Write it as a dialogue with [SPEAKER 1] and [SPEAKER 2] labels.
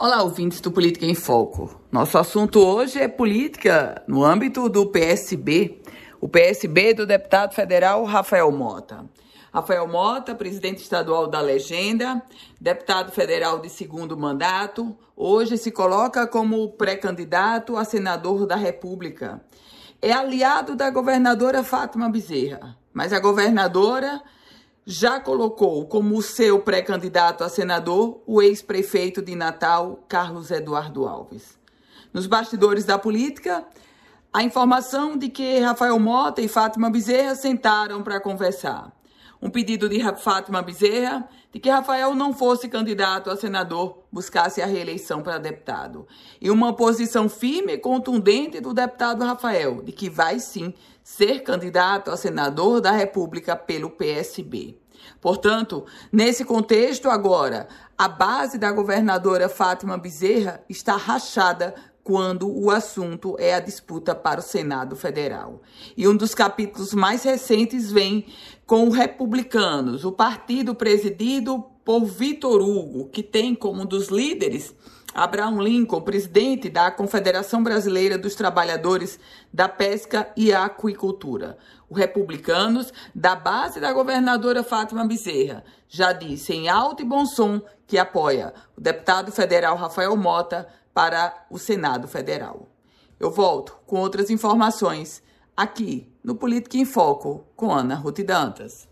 [SPEAKER 1] Olá, ouvintes do Política em Foco. Nosso assunto hoje é política no âmbito do PSB, o PSB do deputado federal Rafael Mota. Rafael Mota, presidente estadual da Legenda, deputado federal de segundo mandato, hoje se coloca como pré-candidato a senador da República. É aliado da governadora Fátima Bezerra, mas a governadora já colocou como seu pré-candidato a senador o ex-prefeito de Natal, Carlos Eduardo Alves. Nos bastidores da política, a informação de que Rafael Mota e Fátima Bezerra sentaram para conversar. Um pedido de Fátima Bezerra de que Rafael não fosse candidato a senador, buscasse a reeleição para deputado. E uma posição firme e contundente do deputado Rafael de que vai sim ser candidato a senador da República pelo PSB. Portanto, nesse contexto agora, a base da governadora Fátima Bezerra está rachada quando o assunto é a disputa para o Senado Federal. E um dos capítulos mais recentes vem com os republicanos, o partido presidido por Vitor Hugo, que tem como um dos líderes Abraham Lincoln, presidente da Confederação Brasileira dos Trabalhadores da Pesca e Aquicultura. Os republicanos, da base da governadora Fátima Bezerra, já disse em alto e bom som que apoia o deputado federal Rafael Mota para o Senado Federal. Eu volto com outras informações aqui no Política em Foco com Ana Ruth Dantas.